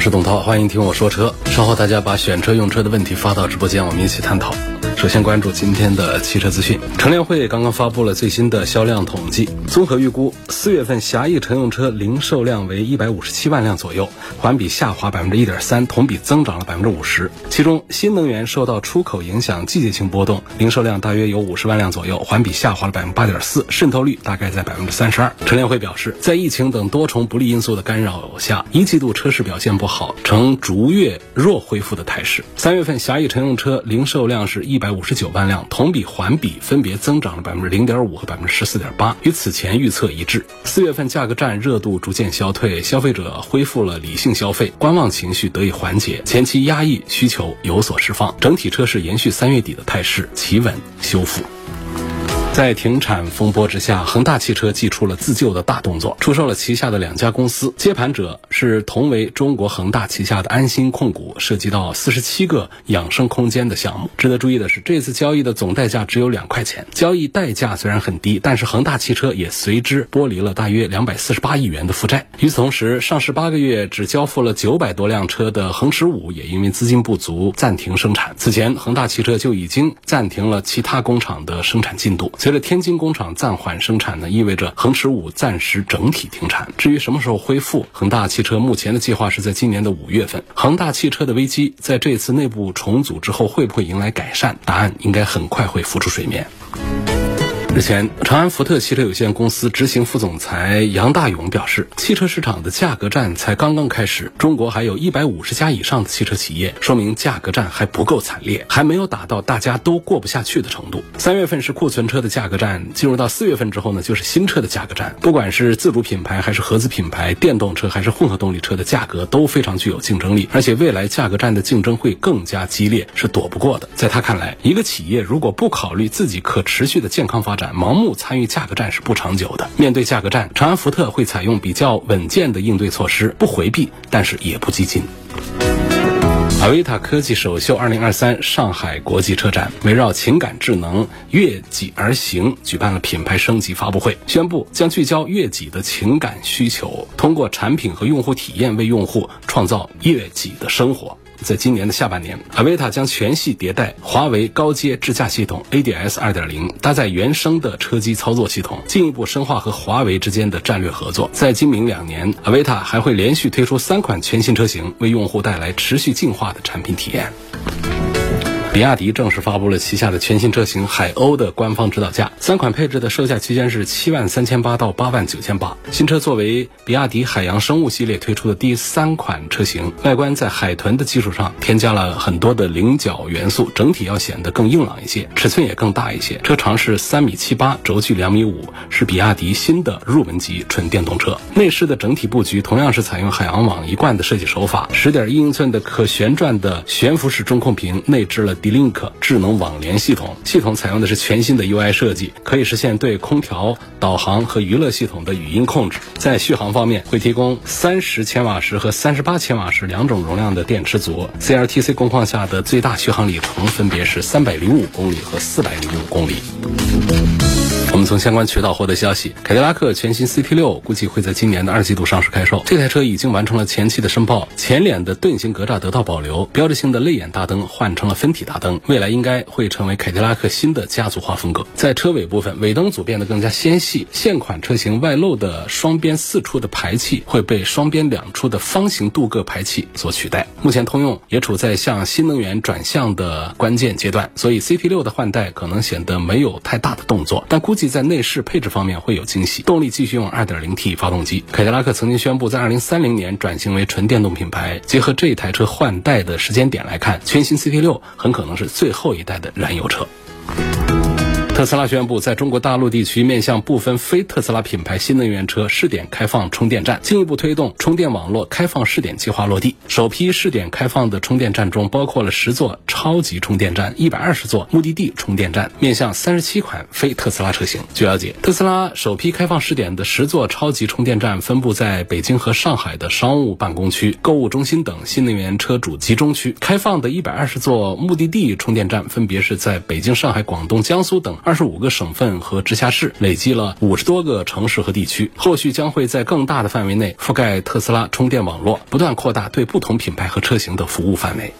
我是董涛，欢迎听我说车。稍后大家把选车用车的问题发到直播间，我们一起探讨。首先关注今天的汽车资讯。乘联会刚刚发布了最新的销量统计，综合预估，四月份狭义乘用车零售量为一百五十七万辆左右，环比下滑百分之一点三，同比增长了百分之五十。其中，新能源受到出口影响，季节性波动，零售量大约有五十万辆左右，环比下滑了百分之八点四，渗透率大概在百分之三十二。乘联会表示，在疫情等多重不利因素的干扰下，一季度车市表现不好，呈逐月弱恢复的态势。三月份狭义乘用车零售量是一百五十九万辆，同比环比分别增长了百分之零点五和百分之十四点八，与此前预测一致。四月份价格战热度逐渐消退，消费者恢复了理性消费，观望情绪得以缓解，前期压抑需求有所释放，整体车市延续三月底的态势，企稳修复。在停产风波之下，恒大汽车祭出了自救的大动作，出售了旗下的两家公司，接盘者是同为中国恒大旗下的安心控股，涉及到四十七个养生空间的项目。值得注意的是，这次交易的总代价只有两块钱，交易代价虽然很低，但是恒大汽车也随之剥离了大约两百四十八亿元的负债。与此同时，上市八个月只交付了九百多辆车的恒驰五也因为资金不足暂停生产。此前，恒大汽车就已经暂停了其他工厂的生产进度。随着天津工厂暂缓生产呢，意味着恒驰五暂时整体停产。至于什么时候恢复，恒大汽车目前的计划是在今年的五月份。恒大汽车的危机在这次内部重组之后会不会迎来改善？答案应该很快会浮出水面。日前，长安福特汽车有限公司执行副总裁杨大勇表示，汽车市场的价格战才刚刚开始，中国还有一百五十家以上的汽车企业，说明价格战还不够惨烈，还没有打到大家都过不下去的程度。三月份是库存车的价格战，进入到四月份之后呢，就是新车的价格战。不管是自主品牌还是合资品牌，电动车还是混合动力车的价格都非常具有竞争力，而且未来价格战的竞争会更加激烈，是躲不过的。在他看来，一个企业如果不考虑自己可持续的健康发展，展盲目参与价格战是不长久的。面对价格战，长安福特会采用比较稳健的应对措施，不回避，但是也不激进。阿维塔科技首秀二零二三上海国际车展，围绕情感智能悦己而行，举办了品牌升级发布会，宣布将聚焦悦己的情感需求，通过产品和用户体验为用户创造悦己的生活。在今年的下半年，阿维塔将全系迭代华为高阶智驾系统 ADS 2.0，搭载原生的车机操作系统，进一步深化和华为之间的战略合作。在今明两年，阿维塔还会连续推出三款全新车型，为用户带来持续进化的产品体验。比亚迪正式发布了旗下的全新车型海鸥的官方指导价，三款配置的售价区间是七万三千八到八万九千八。新车作为比亚迪海洋生物系列推出的第三款车型，外观在海豚的基础上添加了很多的菱角元素，整体要显得更硬朗一些，尺寸也更大一些。车长是三米七八，轴距两米五，是比亚迪新的入门级纯电动车。内饰的整体布局同样是采用海洋网一贯的设计手法，十点一英寸的可旋转的悬浮式中控屏内置了。D-Link 智能网联系统，系统采用的是全新的 UI 设计，可以实现对空调、导航和娱乐系统的语音控制。在续航方面，会提供三十千瓦时和三十八千瓦时两种容量的电池组。CLTC 工况下的最大续航里程分别是三百零五公里和四百零五公里。我们从相关渠道获得消息，凯迪拉克全新 CT 六估计会在今年的二季度上市开售。这台车已经完成了前期的申报，前脸的盾形格栅得到保留，标志性的泪眼大灯换成了分体大灯，未来应该会成为凯迪拉克新的家族化风格。在车尾部分，尾灯组变得更加纤细，现款车型外露的双边四出的排气会被双边两出的方形镀铬排气所取代。目前通用也处在向新能源转向的关键阶段，所以 CT 六的换代可能显得没有太大的动作，但估计。在内饰配置方面会有惊喜，动力继续用 2.0T 发动机。凯迪拉克曾经宣布在2030年转型为纯电动品牌。结合这一台车换代的时间点来看，全新 CT6 很可能是最后一代的燃油车。特斯拉宣布，在中国大陆地区面向部分非特斯拉品牌新能源车试点开放充电站，进一步推动充电网络开放试点计划落地。首批试点开放的充电站中，包括了十座超级充电站、一百二十座目的地充电站，面向三十七款非特斯拉车型。据了解，特斯拉首批开放试点的十座超级充电站分布在北京和上海的商务办公区、购物中心等新能源车主集中区。开放的一百二十座目的地充电站分别是在北京、上海、广东、江苏等。二十五个省份和直辖市，累计了五十多个城市和地区。后续将会在更大的范围内覆盖特斯拉充电网络，不断扩大对不同品牌和车型的服务范围。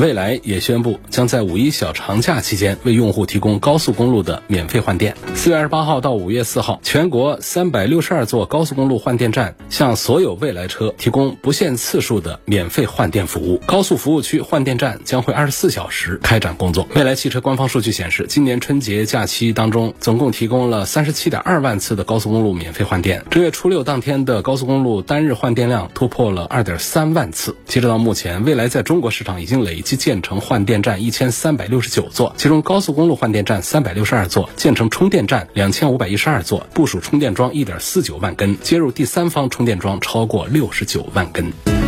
蔚来也宣布，将在五一小长假期间为用户提供高速公路的免费换电。四月二十八号到五月四号，全国三百六十二座高速公路换电站向所有蔚来车提供不限次数的免费换电服务。高速服务区换电站将会二十四小时开展工作。蔚来汽车官方数据显示，今年春节假期当中，总共提供了三十七点二万次的高速公路免费换电。正月初六当天的高速公路单日换电量突破了二点三万次。截止到目前，蔚来在中国市场已经累计。建成换电站一千三百六十九座，其中高速公路换电站三百六十二座，建成充电站两千五百一十二座，部署充电桩一点四九万根，接入第三方充电桩超过六十九万根。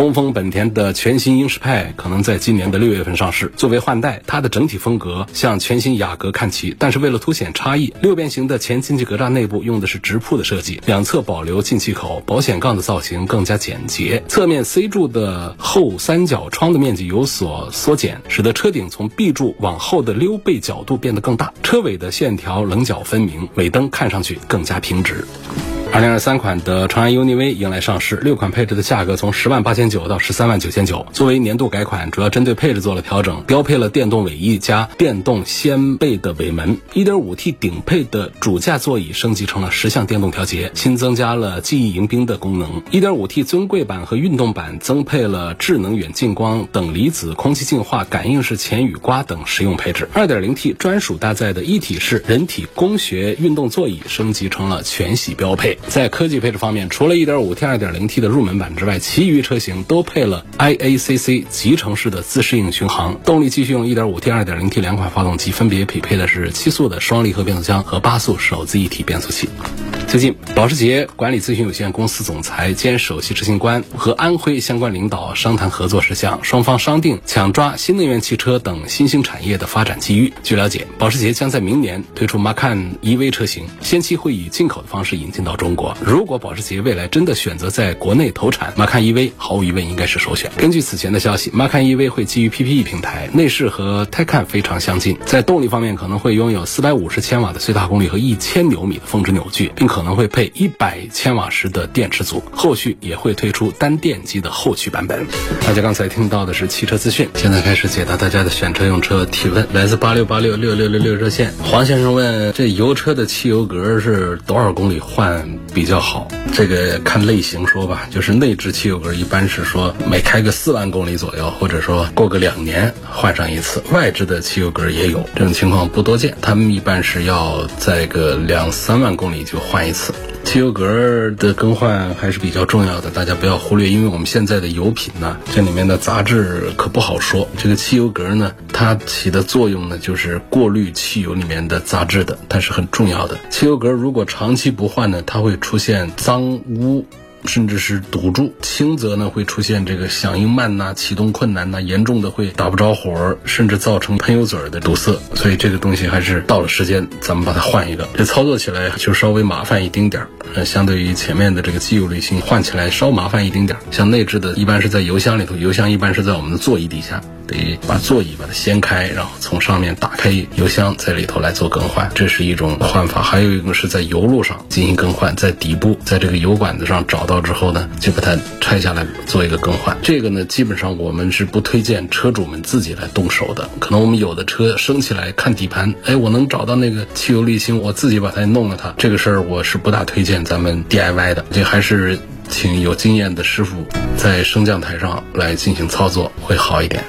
东风本田的全新英仕派可能在今年的六月份上市。作为换代，它的整体风格向全新雅阁看齐，但是为了凸显差异，六边形的前进气格栅内部用的是直瀑的设计，两侧保留进气口，保险杠的造型更加简洁。侧面 C 柱的后三角窗的面积有所缩减，使得车顶从 B 柱往后的溜背角度变得更大。车尾的线条棱角分明，尾灯看上去更加平直。二零二三款的长安 UNI-V 迎来上市，六款配置的价格从十万八千九到十三万九千九。作为年度改款，主要针对配置做了调整，标配了电动尾翼加电动掀背的尾门。一点五 T 顶配的主驾座椅升级成了十项电动调节，新增加了记忆迎宾的功能。一点五 T 尊贵版和运动版增配了智能远近光、等离子空气净化、感应式前雨刮等实用配置。二点零 T 专属搭载的一体式人体工学运动座椅升级成了全系标配。在科技配置方面，除了 1.5T、2.0T 的入门版之外，其余车型都配了 IACC 集成式的自适应巡航。动力继续用 1.5T、2.0T 两款发动机，分别匹配的是七速的双离合变速箱和八速手自一体变速器。最近，保时捷管理咨询有限公司总裁兼首席执行官和安徽相关领导商谈合作事项，双方商定抢抓新能源汽车等新兴产业的发展机遇。据了解，保时捷将在明年推出 Macan EV 车型，先期会以进口的方式引进到中中国。如果保时捷未来真的选择在国内投产，Macan EV 毫无疑问应该是首选。根据此前的消息，Macan EV 会基于 PPE 平台，内饰和 Taycan 非常相近，在动力方面可能会拥有450千瓦的最大功率和1000牛米的峰值扭矩，并可。可能会配一百千瓦时的电池组，后续也会推出单电机的后驱版本。大家刚才听到的是汽车资讯，现在开始解答大家的选车用车提问。来自八六八六六六六六热线，黄先生问：这油车的汽油格是多少公里换比较好？这个看类型说吧，就是内置汽油格一般是说每开个四万公里左右，或者说过个两年换上一次。外置的汽油格也有这种情况不多见，他们一般是要在个两三万公里就换一。次汽油格的更换还是比较重要的，大家不要忽略，因为我们现在的油品呢，这里面的杂质可不好说。这个汽油格呢，它起的作用呢，就是过滤汽油里面的杂质的，它是很重要的。汽油格如果长期不换呢，它会会出现脏污。甚至是堵住，轻则呢会出现这个响应慢呐、启动困难呐，严重的会打不着火，甚至造成喷油嘴的堵塞。所以这个东西还是到了时间，咱们把它换一个。这操作起来就稍微麻烦一丁点儿，呃，相对于前面的这个机油滤芯换起来稍麻烦一丁点儿。像内置的，一般是在油箱里头，油箱一般是在我们的座椅底下。得把座椅把它掀开，然后从上面打开油箱，在里头来做更换，这是一种换法。还有一个是在油路上进行更换，在底部，在这个油管子上找到之后呢，就把它拆下来做一个更换。这个呢，基本上我们是不推荐车主们自己来动手的。可能我们有的车升起来看底盘，哎，我能找到那个汽油滤芯，我自己把它弄了它。这个事儿我是不大推荐咱们 DIY 的，这还是请有经验的师傅在升降台上来进行操作会好一点。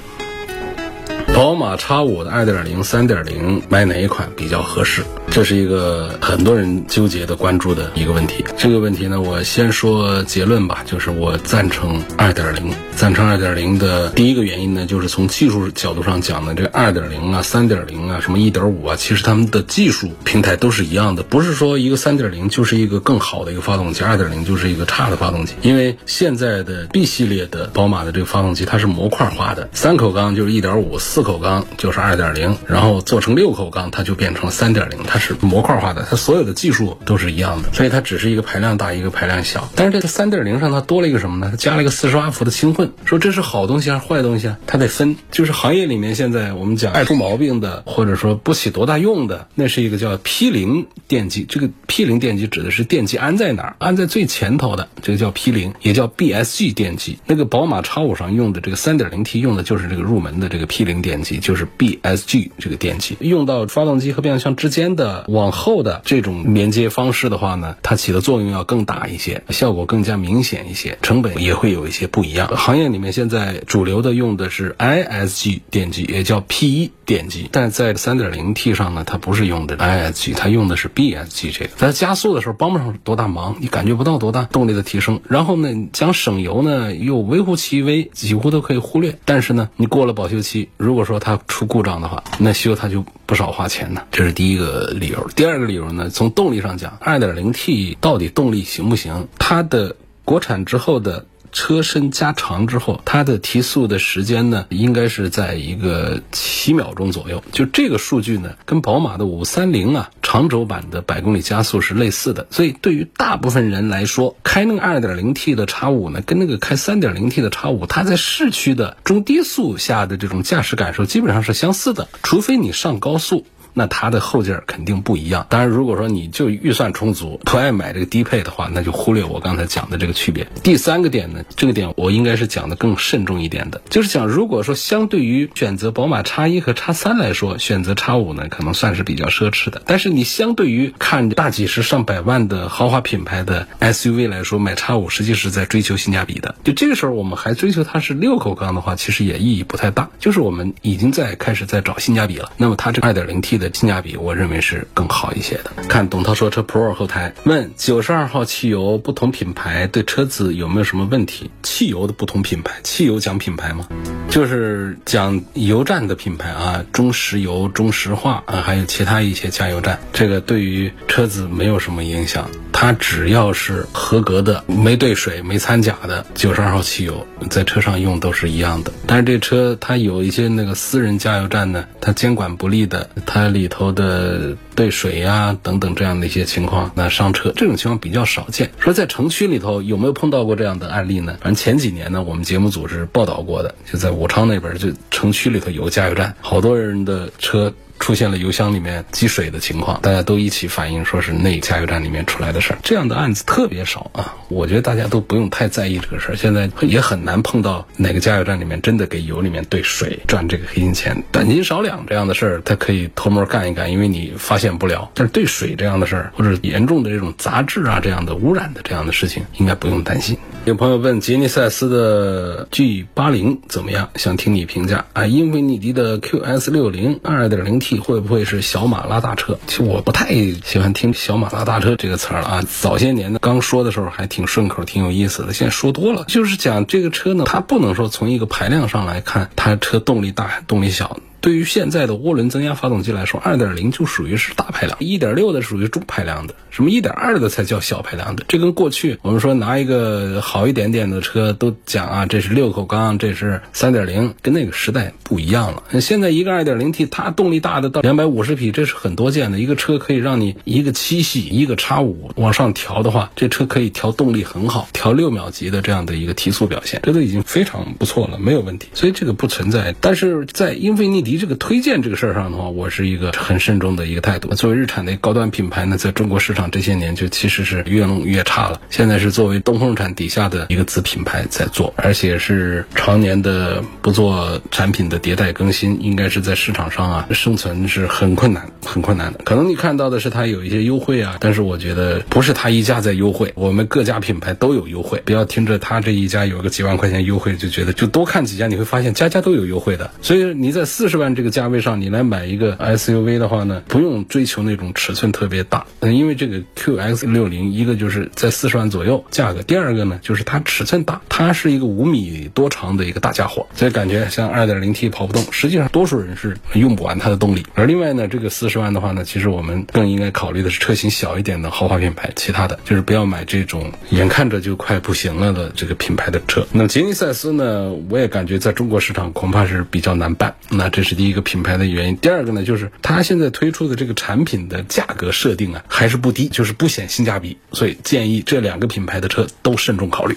宝马 X5 的2.0、3.0买哪一款比较合适？这是一个很多人纠结的关注的一个问题。这个问题呢，我先说结论吧，就是我赞成二点零。赞成二点零的第一个原因呢，就是从技术角度上讲呢，这二点零啊、三点零啊、什么一点五啊，其实他们的技术平台都是一样的，不是说一个三点零就是一个更好的一个发动机，二点零就是一个差的发动机。因为现在的 B 系列的宝马的这个发动机，它是模块化的，三口缸就是一点五，四口缸就是二点零，然后做成六口缸，它就变成了三点零，它是模块化的，它所有的技术都是一样的，所以它只是一个排量大，一个排量小。但是这个三点零上它多了一个什么呢？它加了一个四十瓦伏的轻混，说这是好东西还是坏东西啊？它得分，就是行业里面现在我们讲爱出毛病的，或者说不起多大用的，那是一个叫 P 零电机。这个 P 零电机指的是电机安在哪儿？安在最前头的，这个叫 P 零，也叫 BSG 电机。那个宝马 X 五上用的这个三点零 T 用的就是这个入门的这个 P 零电机，就是 BSG 这个电机。用到发动机和变速箱之间的往后的这种连接方式的话呢，它起的作用要更大一些，效果更加明显一些，成本也会有一些不一样。行业里面现在主流的用的是 ISG 电机，也叫 P 一电机，但在三点零 T 上呢，它不是用的 ISG，它用的是 BSG 这个。在加速的时候帮不上多大忙，你感觉不到多大动力的提升。然后呢，讲省油呢，又微乎其微，几乎都可以忽略。但是呢，你过了保修期，如果说它出故障的话，那修它就不少花钱呢。这是第一个理由。第二个理由呢，从动力上讲，二点零 T 到底动力行不行？它的国产之后的。车身加长之后，它的提速的时间呢，应该是在一个七秒钟左右。就这个数据呢，跟宝马的五三零啊长轴版的百公里加速是类似的。所以对于大部分人来说，开那个二点零 T 的叉五呢，跟那个开三点零 T 的叉五，它在市区的中低速下的这种驾驶感受基本上是相似的，除非你上高速。那它的后劲儿肯定不一样。当然，如果说你就预算充足，不爱买这个低配的话，那就忽略我刚才讲的这个区别。第三个点呢，这个点我应该是讲的更慎重一点的，就是讲如果说相对于选择宝马叉一和叉三来说，选择叉五呢，可能算是比较奢侈的。但是你相对于看大几十上百万的豪华品牌的 SUV 来说，买叉五实际是在追求性价比的。就这个时候，我们还追求它是六口缸的话，其实也意义不太大。就是我们已经在开始在找性价比了。那么它这个二点零 T。的性价比，我认为是更好一些的。看董涛说车 Pro 后台问九十二号汽油不同品牌对车子有没有什么问题？汽油的不同品牌，汽油讲品牌吗？就是讲油站的品牌啊，中石油、中石化啊，还有其他一些加油站，这个对于车子没有什么影响。它只要是合格的，没兑水、没掺假的九十二号汽油，在车上用都是一样的。但是这车它有一些那个私人加油站呢，它监管不力的，它里头的兑水呀等等这样的一些情况，那上车这种情况比较少见。说在城区里头有没有碰到过这样的案例呢？反正前几年呢，我们节目组是报道过的，就在武昌那边，就城区里头有个加油站，好多人的车。出现了油箱里面积水的情况，大家都一起反映说是那加油站里面出来的事儿。这样的案子特别少啊，我觉得大家都不用太在意这个事儿。现在也很难碰到哪个加油站里面真的给油里面兑水赚这个黑心钱。短斤少两这样的事儿，他可以偷摸干一干，因为你发现不了。但是兑水这样的事儿，或者严重的这种杂质啊这样的污染的这样的事情，应该不用担心。有朋友问吉尼赛斯的 G 八零怎么样？想听你评价啊。英菲尼迪的 QS 六零二点零 T。会不会是小马拉大车？其实我不太喜欢听“小马拉大车”这个词儿了啊。早些年呢，刚说的时候还挺顺口，挺有意思的。现在说多了，就是讲这个车呢，它不能说从一个排量上来看，它车动力大，动力小。对于现在的涡轮增压发动机来说，二点零就属于是大排量，一点六的属于中排量的，什么一点二的才叫小排量的。这跟过去我们说拿一个好一点点的车都讲啊，这是六口缸，这是三点零，跟那个时代不一样了。现在一个二点零 T，它动力大的到两百五十匹，这是很多见的。一个车可以让你一个七系，一个叉五往上调的话，这车可以调动力很好，调六秒级的这样的一个提速表现，这都已经非常不错了，没有问题。所以这个不存在。但是在英菲尼迪。这个推荐这个事儿上的话，我是一个很慎重的一个态度。作为日产的高端品牌呢，在中国市场这些年就其实是越弄越差了。现在是作为东风日产底下的一个子品牌在做，而且是常年的不做产品的迭代更新，应该是在市场上啊生存是很困难、很困难的。可能你看到的是它有一些优惠啊，但是我觉得不是它一家在优惠，我们各家品牌都有优惠。不要听着它这一家有个几万块钱优惠就觉得就多看几家，你会发现家家都有优惠的。所以你在四十万。这个价位上，你来买一个 SUV 的话呢，不用追求那种尺寸特别大，嗯，因为这个 QX 六零一个就是在四十万左右价格，第二个呢就是它尺寸大，它是一个五米多长的一个大家伙，所以感觉像二点零 T 跑不动，实际上多数人是用不完它的动力。而另外呢，这个四十万的话呢，其实我们更应该考虑的是车型小一点的豪华品牌，其他的就是不要买这种眼看着就快不行了的这个品牌的车。那么吉尼赛斯呢，我也感觉在中国市场恐怕是比较难办。那这是第一个品牌的原因。第二个呢，就是它现在推出的这个产品的价格设定啊，还是不低，就是不显性价比。所以建议这两个品牌的车都慎重考虑。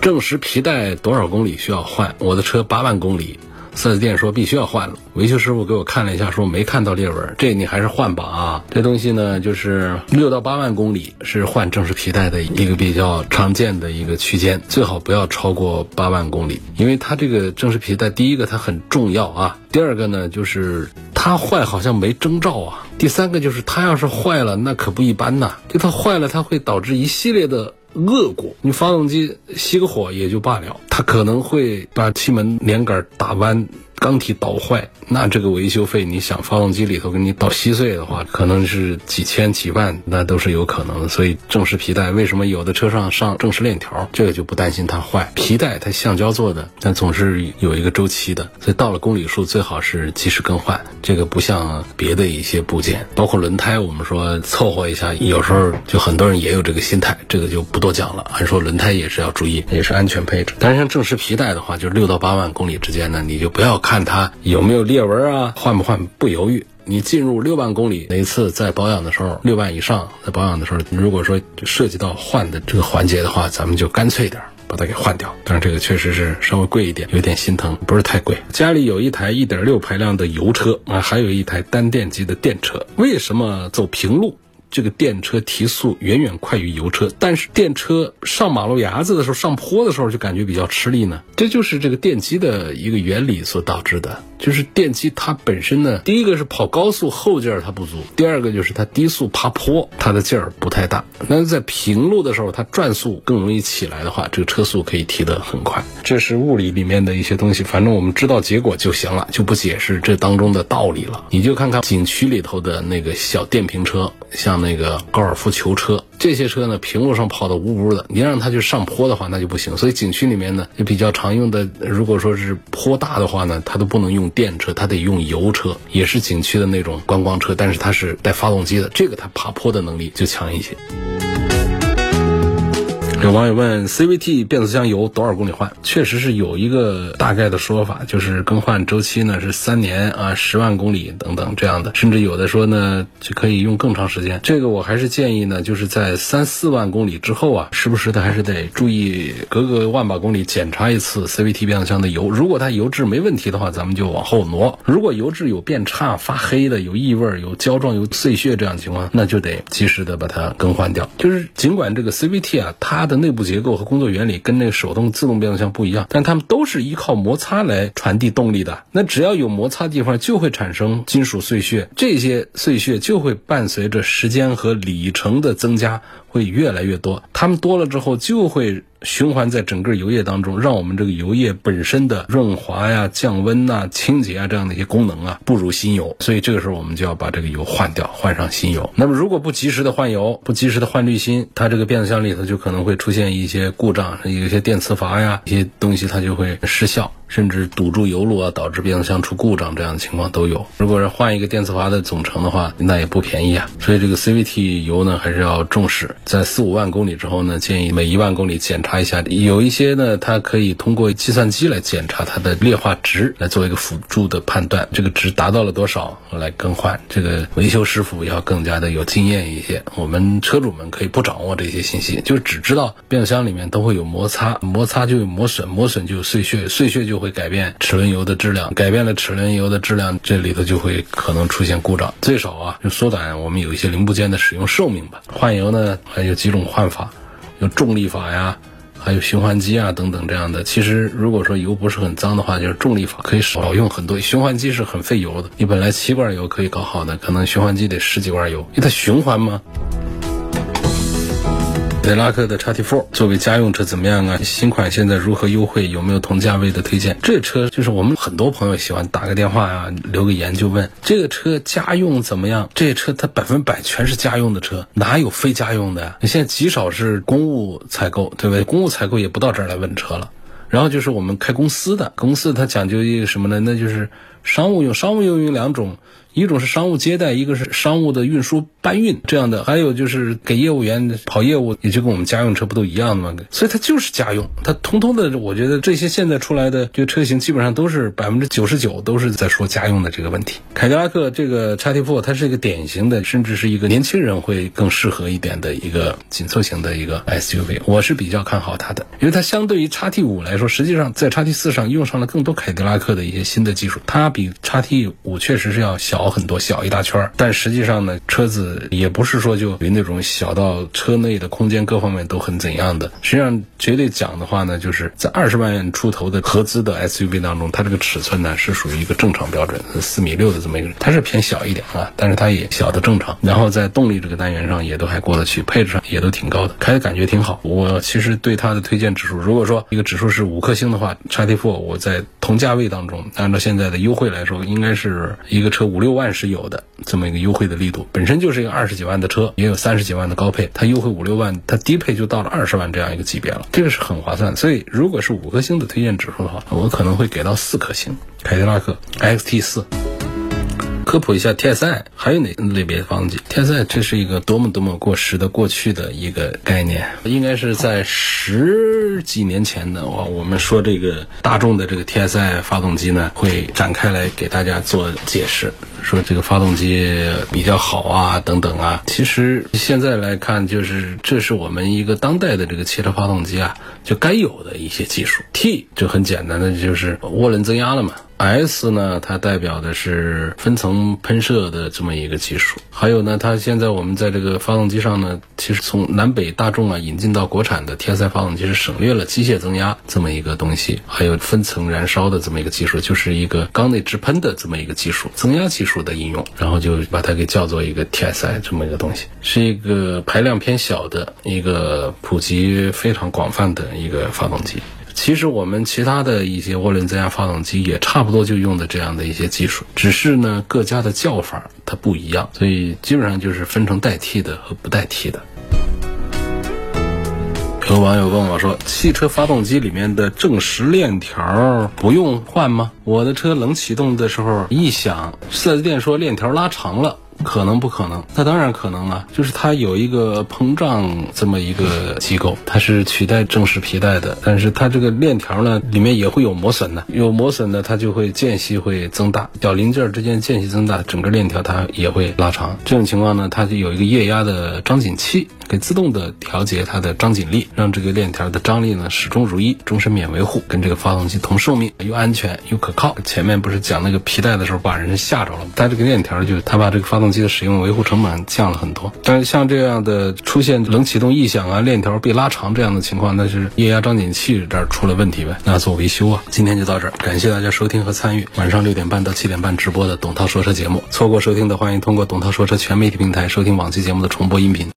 正时皮带多少公里需要换？我的车八万公里。四 S 店说必须要换了，维修师傅给我看了一下，说没看到裂纹，这你还是换吧啊！这东西呢，就是六到八万公里是换正时皮带的一个比较常见的一个区间，最好不要超过八万公里，因为它这个正时皮带，第一个它很重要啊，第二个呢就是它坏好像没征兆啊，第三个就是它要是坏了，那可不一般呐，就它坏了，它会导致一系列的。恶果，你发动机熄个火也就罢了，它可能会把气门连杆打弯。缸体捣坏，那这个维修费，你想发动机里头给你捣稀碎的话，可能是几千几万，那都是有可能的。所以正时皮带为什么有的车上上正时链条，这个就不担心它坏。皮带它橡胶做的，但总是有一个周期的，所以到了公里数最好是及时更换。这个不像别的一些部件，包括轮胎，我们说凑合一下，有时候就很多人也有这个心态，这个就不多讲了。还说轮胎也是要注意，也是安全配置。但是像正时皮带的话，就是六到八万公里之间呢，你就不要看。看它有没有裂纹啊？换不换不犹豫。你进入六万公里哪次在保养的时候，六万以上在保养的时候，如果说涉及到换的这个环节的话，咱们就干脆点把它给换掉。但是这个确实是稍微贵一点，有点心疼，不是太贵。家里有一台一点六排量的油车啊，还有一台单电机的电车。为什么走平路？这个电车提速远远快于油车，但是电车上马路牙子的时候、上坡的时候就感觉比较吃力呢。这就是这个电机的一个原理所导致的。就是电机它本身呢，第一个是跑高速后劲儿它不足，第二个就是它低速爬坡它的劲儿不太大。那在平路的时候，它转速更容易起来的话，这个车速可以提得很快。这是物理里面的一些东西，反正我们知道结果就行了，就不解释这当中的道理了。你就看看景区里头的那个小电瓶车，像那个高尔夫球车。这些车呢，平路上跑的呜呜的，你让它去上坡的话，那就不行。所以景区里面呢，就比较常用的，如果说是坡大的话呢，它都不能用电车，它得用油车，也是景区的那种观光车，但是它是带发动机的，这个它爬坡的能力就强一些。有网友问：CVT 变速箱油多少公里换？确实是有一个大概的说法，就是更换周期呢是三年啊，十万公里等等这样的，甚至有的说呢就可以用更长时间。这个我还是建议呢，就是在三四万公里之后啊，时不时的还是得注意隔个万把公里检查一次 CVT 变速箱的油。如果它油质没问题的话，咱们就往后挪；如果油质有变差、发黑的、有异味、有胶状、有碎屑这样的情况，那就得及时的把它更换掉。就是尽管这个 CVT 啊，它的内部结构和工作原理跟那个手动自动变速箱不一样，但它们都是依靠摩擦来传递动力的。那只要有摩擦地方，就会产生金属碎屑，这些碎屑就会伴随着时间和里程的增加，会越来越多。它们多了之后，就会。循环在整个油液当中，让我们这个油液本身的润滑呀、降温呐、清洁啊这样的一些功能啊不如新油，所以这个时候我们就要把这个油换掉，换上新油。那么如果不及时的换油，不及时的换滤芯，它这个变速箱里头就可能会出现一些故障，有一些电磁阀呀一些东西它就会失效。甚至堵住油路啊，导致变速箱出故障这样的情况都有。如果是换一个电磁阀的总成的话，那也不便宜啊。所以这个 CVT 油呢，还是要重视。在四五万公里之后呢，建议每一万公里检查一下。有一些呢，它可以通过计算机来检查它的劣化值，来做一个辅助的判断。这个值达到了多少来更换？这个维修师傅要更加的有经验一些。我们车主们可以不掌握这些信息，就只知道变速箱里面都会有摩擦，摩擦就有磨损，磨损就有碎屑，碎屑就。会改变齿轮油的质量，改变了齿轮油的质量，这里头就会可能出现故障。最少啊，就缩短我们有一些零部件的使用寿命吧。换油呢，还有几种换法，有重力法呀，还有循环机啊等等这样的。其实如果说油不是很脏的话，就是重力法可以少用很多。循环机是很费油的，你本来七罐油可以搞好的，可能循环机得十几罐油，因为它循环嘛。凯迪拉克的 XT4 作为家用车怎么样啊？新款现在如何优惠？有没有同价位的推荐？这车就是我们很多朋友喜欢打个电话啊、留个言就问这个车家用怎么样？这车它百分百全是家用的车，哪有非家用的呀？你现在极少是公务采购，对不对？公务采购也不到这儿来问车了。然后就是我们开公司的，公司它讲究一个什么呢？那就是商务用，商务用有两种。一种是商务接待，一个是商务的运输搬运这样的，还有就是给业务员跑业务，也就跟我们家用车不都一样的吗？所以它就是家用，它通通的，我觉得这些现在出来的这个车型基本上都是百分之九十九都是在说家用的这个问题。凯迪拉克这个 XT4 它是一个典型的，甚至是一个年轻人会更适合一点的一个紧凑型的一个 SUV，我是比较看好它的，因为它相对于 XT5 来说，实际上在 XT4 上用上了更多凯迪拉克的一些新的技术，它比 XT5 确实是要小。小很多，小一大圈，但实际上呢，车子也不是说就有那种小到车内的空间各方面都很怎样的。实际上，绝对讲的话呢，就是在二十万元出头的合资的 SUV 当中，它这个尺寸呢是属于一个正常标准，四米六的这么一个，它是偏小一点啊，但是它也小的正常。然后在动力这个单元上也都还过得去，配置上也都挺高的，开的感觉挺好。我其实对它的推荐指数，如果说一个指数是五颗星的话，XT4 我在同价位当中，按照现在的优惠来说，应该是一个车五六。万是有的这么一个优惠的力度，本身就是一个二十几万的车，也有三十几万的高配，它优惠五六万，它低配就到了二十万这样一个级别了，这个是很划算。所以如果是五颗星的推荐指数的话，我可能会给到四颗星。凯迪拉克 XT 四。科普一下 TSI 还有哪类别的发动机？TSI 这是一个多么多么过时的过去的一个概念，应该是在十几年前的话，我们说这个大众的这个 TSI 发动机呢，会展开来给大家做解释，说这个发动机比较好啊，等等啊。其实现在来看，就是这是我们一个当代的这个汽车发动机啊，就该有的一些技术。T 就很简单的就是涡轮增压了嘛。S 呢，它代表的是分层喷射的这么一个技术。还有呢，它现在我们在这个发动机上呢，其实从南北大众啊引进到国产的 TSI 发动机是省略了机械增压这么一个东西，还有分层燃烧的这么一个技术，就是一个缸内直喷的这么一个技术，增压技术的应用，然后就把它给叫做一个 TSI 这么一个东西，是一个排量偏小的一个普及非常广泛的一个发动机。其实我们其他的一些涡轮增压发动机也差不多就用的这样的一些技术，只是呢各家的叫法它不一样，所以基本上就是分成代替的和不代替的。有网友问我说：“汽车发动机里面的正时链条不用换吗？我的车冷启动的时候一响，四 S 店说链条拉长了。”可能不可能？那当然可能了！就是它有一个膨胀这么一个机构，它是取代正时皮带的。但是它这个链条呢，里面也会有磨损的。有磨损的，它就会间隙会增大，小零件之间间隙增大，整个链条它也会拉长。这种情况呢，它就有一个液压的张紧器，可以自动的调节它的张紧力，让这个链条的张力呢始终如一，终身免维护，跟这个发动机同寿命，又安全又可靠。前面不是讲那个皮带的时候把人吓着了吗？它这个链条就它把这个发发动机的使用维护成本降了很多，但是像这样的出现冷启动异响啊、链条被拉长这样的情况，那是液压张紧器这儿出了问题呗，那做维修啊。今天就到这儿，感谢大家收听和参与晚上六点半到七点半直播的董涛说车节目。错过收听的，欢迎通过董涛说车全媒体平台收听往期节目的重播音频。